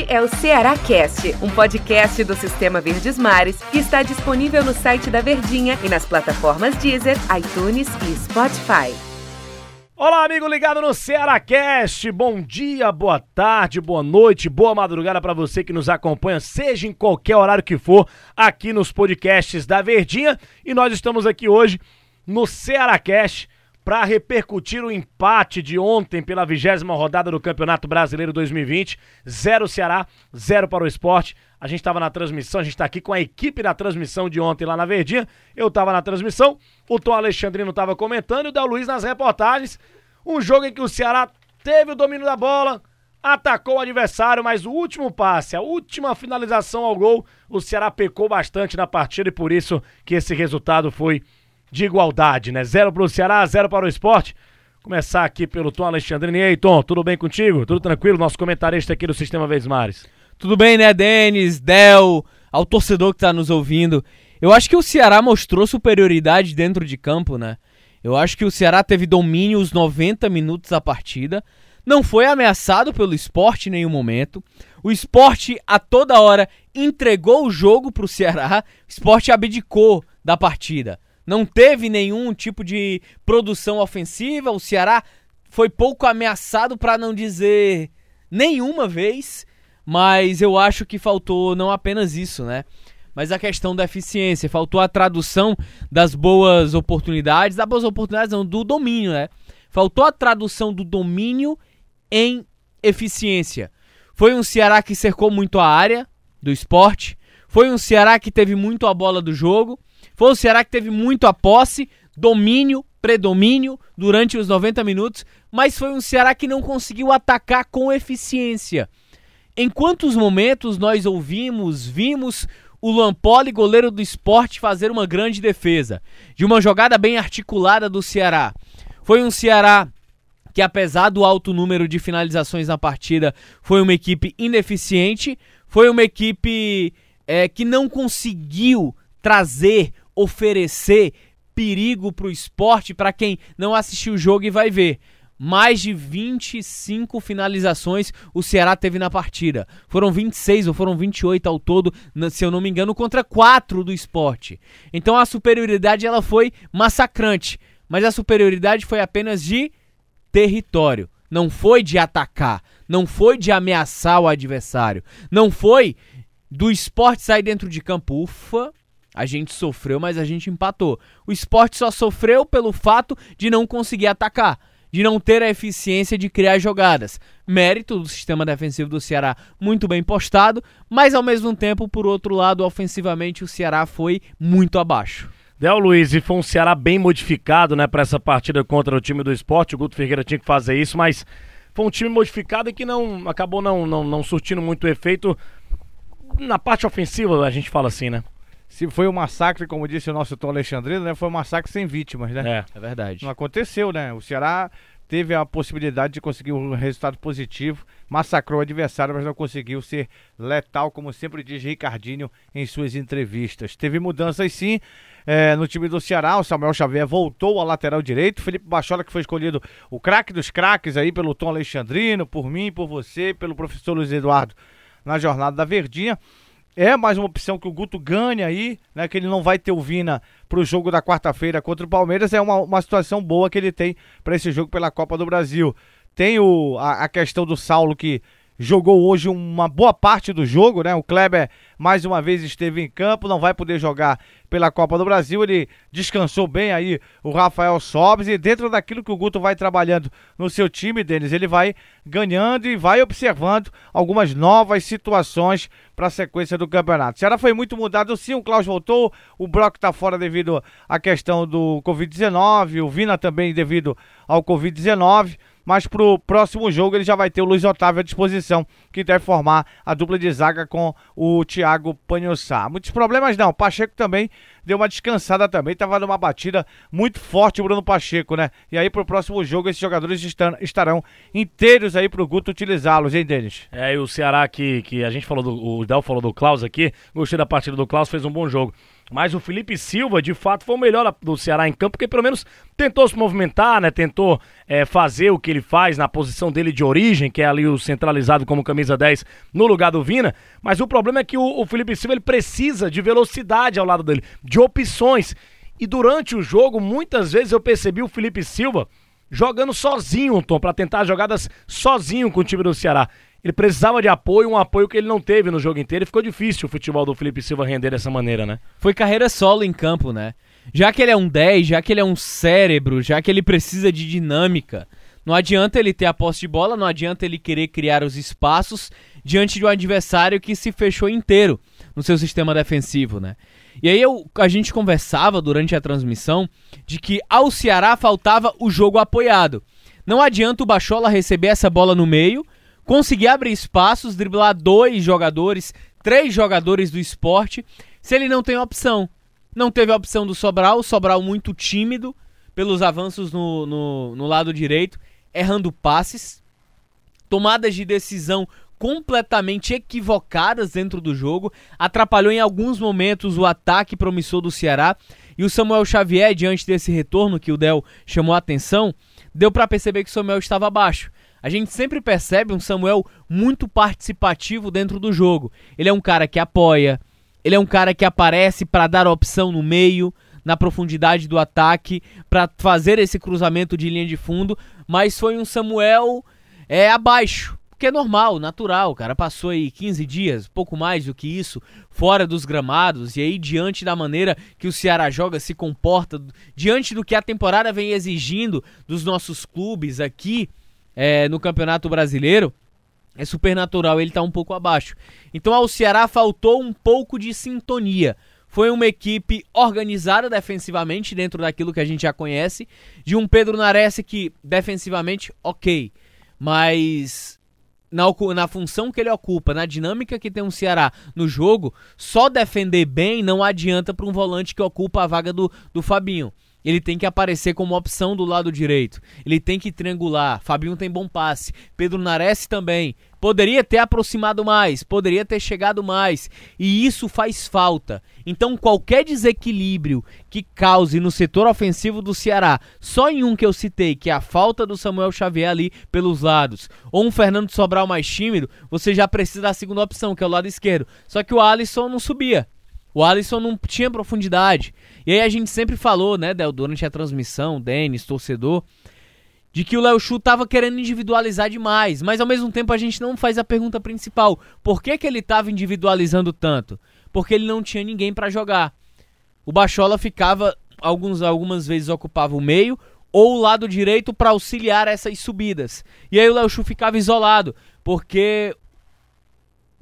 Este é o Ceará Cast, um podcast do Sistema Verdes Mares que está disponível no site da Verdinha e nas plataformas Deezer, iTunes e Spotify. Olá, amigo ligado no Cearacast. Bom dia, boa tarde, boa noite, boa madrugada para você que nos acompanha, seja em qualquer horário que for, aqui nos podcasts da Verdinha. E nós estamos aqui hoje no Cearacast para repercutir o empate de ontem pela vigésima rodada do Campeonato Brasileiro 2020. Zero Ceará, zero para o esporte. A gente estava na transmissão, a gente está aqui com a equipe da transmissão de ontem lá na Verdinha. Eu estava na transmissão, o Tom Alexandrino estava comentando e o Del Luiz nas reportagens. Um jogo em que o Ceará teve o domínio da bola, atacou o adversário, mas o último passe, a última finalização ao gol, o Ceará pecou bastante na partida e por isso que esse resultado foi de igualdade, né? Zero para o Ceará, zero para o esporte. Começar aqui pelo Tom Alexandrino. E aí, Tom, tudo bem contigo? Tudo tranquilo? Nosso comentarista aqui do Sistema Vez Mares. Tudo bem, né, Denis, Del, ao torcedor que está nos ouvindo. Eu acho que o Ceará mostrou superioridade dentro de campo, né? Eu acho que o Ceará teve domínio os 90 minutos da partida. Não foi ameaçado pelo esporte em nenhum momento. O esporte, a toda hora, entregou o jogo para o Ceará. O esporte abdicou da partida não teve nenhum tipo de produção ofensiva. O Ceará foi pouco ameaçado, para não dizer nenhuma vez. Mas eu acho que faltou não apenas isso, né? Mas a questão da eficiência. Faltou a tradução das boas oportunidades. Das boas oportunidades, não, do domínio, né? Faltou a tradução do domínio em eficiência. Foi um Ceará que cercou muito a área do esporte. Foi um Ceará que teve muito a bola do jogo. Foi o Ceará que teve muito a posse, domínio, predomínio durante os 90 minutos, mas foi um Ceará que não conseguiu atacar com eficiência. Em quantos momentos nós ouvimos, vimos o Lampoli, goleiro do esporte, fazer uma grande defesa, de uma jogada bem articulada do Ceará? Foi um Ceará que, apesar do alto número de finalizações na partida, foi uma equipe ineficiente, foi uma equipe é, que não conseguiu trazer oferecer perigo para o esporte para quem não assistiu o jogo e vai ver. Mais de 25 finalizações o Ceará teve na partida. Foram 26 ou foram 28 ao todo, se eu não me engano, contra 4 do esporte. Então a superioridade ela foi massacrante, mas a superioridade foi apenas de território. Não foi de atacar, não foi de ameaçar o adversário, não foi do esporte sair dentro de campo. Ufa, a gente sofreu, mas a gente empatou. O esporte só sofreu pelo fato de não conseguir atacar, de não ter a eficiência de criar jogadas. Mérito do sistema defensivo do Ceará muito bem postado, mas ao mesmo tempo, por outro lado, ofensivamente o Ceará foi muito abaixo. Del Luiz, e foi um Ceará bem modificado, né, para essa partida contra o time do esporte. O Guto Ferreira tinha que fazer isso, mas foi um time modificado e que não acabou não, não, não surtindo muito efeito na parte ofensiva, a gente fala assim, né? Se foi um massacre, como disse o nosso Tom Alexandrino, né? Foi um massacre sem vítimas, né? É, é verdade. Não aconteceu, né? O Ceará teve a possibilidade de conseguir um resultado positivo, massacrou o adversário, mas não conseguiu ser letal, como sempre diz Ricardinho em suas entrevistas. Teve mudanças sim é, no time do Ceará, o Samuel Xavier voltou ao lateral direito, Felipe Bachola que foi escolhido o craque dos craques aí pelo Tom Alexandrino, por mim, por você, pelo professor Luiz Eduardo na jornada da Verdinha. É mais uma opção que o Guto ganha aí, né? Que ele não vai ter o Vina pro jogo da quarta-feira contra o Palmeiras. É uma, uma situação boa que ele tem para esse jogo pela Copa do Brasil. Tem o, a, a questão do Saulo que jogou hoje uma boa parte do jogo, né? O Kleber mais uma vez esteve em campo, não vai poder jogar pela Copa do Brasil. Ele descansou bem aí o Rafael Sobes e dentro daquilo que o Guto vai trabalhando no seu time, Denis, ele vai ganhando e vai observando algumas novas situações para a sequência do campeonato. O Ceará foi muito mudado sim, o Klaus voltou, o Brock está fora devido à questão do Covid-19, o Vina também devido ao Covid-19 mas pro próximo jogo ele já vai ter o Luiz Otávio à disposição, que deve formar a dupla de zaga com o Thiago Panhossá. Muitos problemas não, Pacheco também deu uma descansada também, tava numa batida muito forte o Bruno Pacheco, né? E aí pro próximo jogo esses jogadores estarão inteiros aí pro Guto utilizá-los, hein, Denis? É, e o Ceará que, que a gente falou do, o Del falou do Klaus aqui, gostei da partida do Klaus, fez um bom jogo. Mas o Felipe Silva, de fato, foi o melhor do Ceará em campo, porque pelo menos tentou se movimentar, né? Tentou é, fazer o que ele faz na posição dele de origem, que é ali o centralizado como camisa 10 no lugar do Vina. Mas o problema é que o, o Felipe Silva ele precisa de velocidade ao lado dele, de opções. E durante o jogo, muitas vezes eu percebi o Felipe Silva jogando sozinho, Tom, para tentar jogadas sozinho com o time do Ceará. Ele precisava de apoio, um apoio que ele não teve no jogo inteiro e ficou difícil o futebol do Felipe Silva render dessa maneira, né? Foi carreira solo em campo, né? Já que ele é um 10, já que ele é um cérebro, já que ele precisa de dinâmica, não adianta ele ter a posse de bola, não adianta ele querer criar os espaços diante de um adversário que se fechou inteiro no seu sistema defensivo, né? E aí eu, a gente conversava durante a transmissão de que ao Ceará faltava o jogo apoiado. Não adianta o Bachola receber essa bola no meio, conseguir abrir espaços, driblar dois jogadores, três jogadores do esporte, se ele não tem opção. Não teve a opção do Sobral, Sobral muito tímido pelos avanços no, no, no lado direito, errando passes, tomadas de decisão completamente equivocadas dentro do jogo, atrapalhou em alguns momentos o ataque promissor do Ceará. E o Samuel Xavier, diante desse retorno que o Del chamou a atenção, deu para perceber que o Samuel estava abaixo. A gente sempre percebe um Samuel muito participativo dentro do jogo. Ele é um cara que apoia, ele é um cara que aparece para dar opção no meio, na profundidade do ataque, para fazer esse cruzamento de linha de fundo, mas foi um Samuel é abaixo. Porque é normal, natural, cara passou aí 15 dias, pouco mais do que isso, fora dos gramados, e aí diante da maneira que o Ceará joga, se comporta, diante do que a temporada vem exigindo dos nossos clubes aqui é, no Campeonato Brasileiro, é super natural ele tá um pouco abaixo. Então ao Ceará faltou um pouco de sintonia. Foi uma equipe organizada defensivamente dentro daquilo que a gente já conhece, de um Pedro Nares que defensivamente ok, mas na, na função que ele ocupa, na dinâmica que tem um Ceará no jogo, só defender bem não adianta para um volante que ocupa a vaga do, do Fabinho. Ele tem que aparecer como opção do lado direito. Ele tem que triangular. Fabinho tem bom passe. Pedro Nares também. Poderia ter aproximado mais, poderia ter chegado mais, e isso faz falta. Então, qualquer desequilíbrio que cause no setor ofensivo do Ceará, só em um que eu citei, que é a falta do Samuel Xavier ali pelos lados, ou um Fernando Sobral mais tímido, você já precisa da segunda opção, que é o lado esquerdo. Só que o Alisson não subia. O Alisson não tinha profundidade. E aí a gente sempre falou, né, Del, durante a transmissão, Denis, torcedor, de que o Léo Chu tava querendo individualizar demais, mas ao mesmo tempo a gente não faz a pergunta principal. Por que, que ele tava individualizando tanto? Porque ele não tinha ninguém para jogar. O Bachola ficava alguns algumas vezes ocupava o meio ou o lado direito para auxiliar essas subidas. E aí o Léo Chu ficava isolado, porque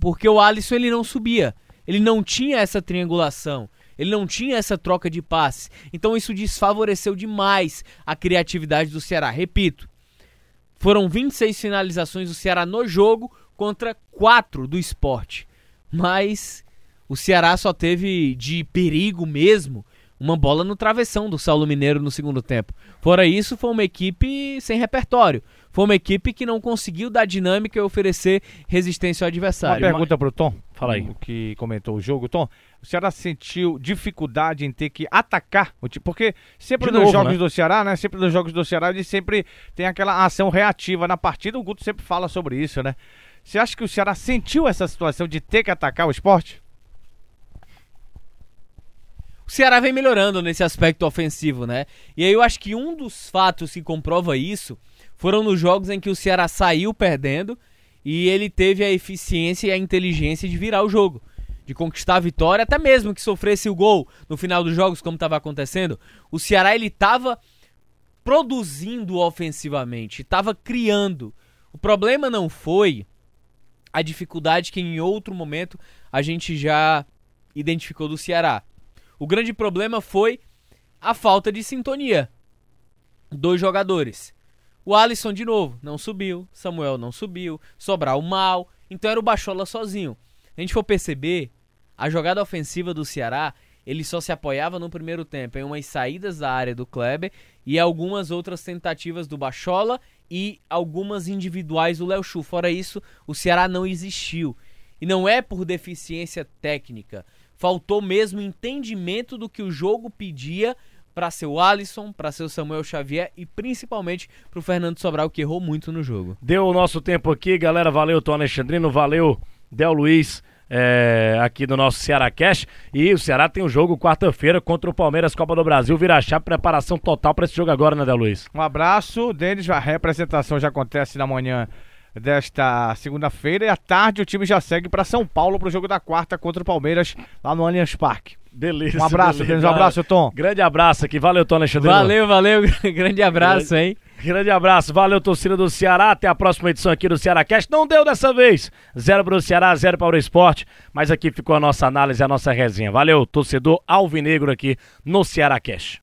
porque o Alisson ele não subia. Ele não tinha essa triangulação. Ele não tinha essa troca de passes. Então isso desfavoreceu demais a criatividade do Ceará. Repito, foram 26 finalizações do Ceará no jogo contra 4 do esporte. Mas o Ceará só teve de perigo mesmo uma bola no travessão do Saulo Mineiro no segundo tempo. Fora isso, foi uma equipe sem repertório. Foi uma equipe que não conseguiu dar dinâmica e oferecer resistência ao adversário. Uma pergunta para o Tom. Fala aí. O que comentou o jogo. Tom, o Ceará sentiu dificuldade em ter que atacar o time? Porque sempre De nos novo, jogos né? do Ceará, né? Sempre nos jogos do Ceará, ele sempre tem aquela ação reativa na partida. O Guto sempre fala sobre isso, né? Você acha que o Ceará sentiu essa situação de ter que atacar o esporte? O Ceará vem melhorando nesse aspecto ofensivo, né? E aí eu acho que um dos fatos que comprova isso foram nos jogos em que o Ceará saiu perdendo e ele teve a eficiência e a inteligência de virar o jogo, de conquistar a vitória, até mesmo que sofresse o gol no final dos jogos, como estava acontecendo. O Ceará ele estava produzindo ofensivamente, estava criando. O problema não foi a dificuldade que em outro momento a gente já identificou do Ceará. O grande problema foi a falta de sintonia. Dois jogadores. O Alisson de novo não subiu, Samuel não subiu, Sobral mal, então era o Bachola sozinho. A gente for perceber, a jogada ofensiva do Ceará, ele só se apoiava no primeiro tempo em umas saídas da área do Kleber e algumas outras tentativas do Bachola e algumas individuais do Léo Chu. Fora isso, o Ceará não existiu. E não é por deficiência técnica, Faltou mesmo entendimento do que o jogo pedia para ser o Alisson, para ser o Samuel Xavier e principalmente para o Fernando Sobral, que errou muito no jogo. Deu o nosso tempo aqui, galera. Valeu, Tom Alexandrino. Valeu, Del Luiz. É, aqui do nosso Ceará Cash. E o Ceará tem um jogo quarta-feira contra o Palmeiras, Copa do Brasil. Vira chave, preparação total para esse jogo agora, né, Del Luiz? Um abraço, Denis. A representação já acontece na manhã desta segunda-feira e à tarde o time já segue para São Paulo para o jogo da quarta contra o Palmeiras lá no Allianz Parque. Beleza. Um abraço, beleza. Denis. Um abraço, Tom. Grande abraço aqui. Valeu, Tom Alexandre. Valeu, valeu. Grande abraço, hein? Grande abraço. Valeu, torcida do Ceará. Até a próxima edição aqui do Ceará Cast. Não deu dessa vez. Zero para o Ceará, zero para o Esporte. Mas aqui ficou a nossa análise, a nossa resenha. Valeu, torcedor alvinegro aqui no Ceará Cast.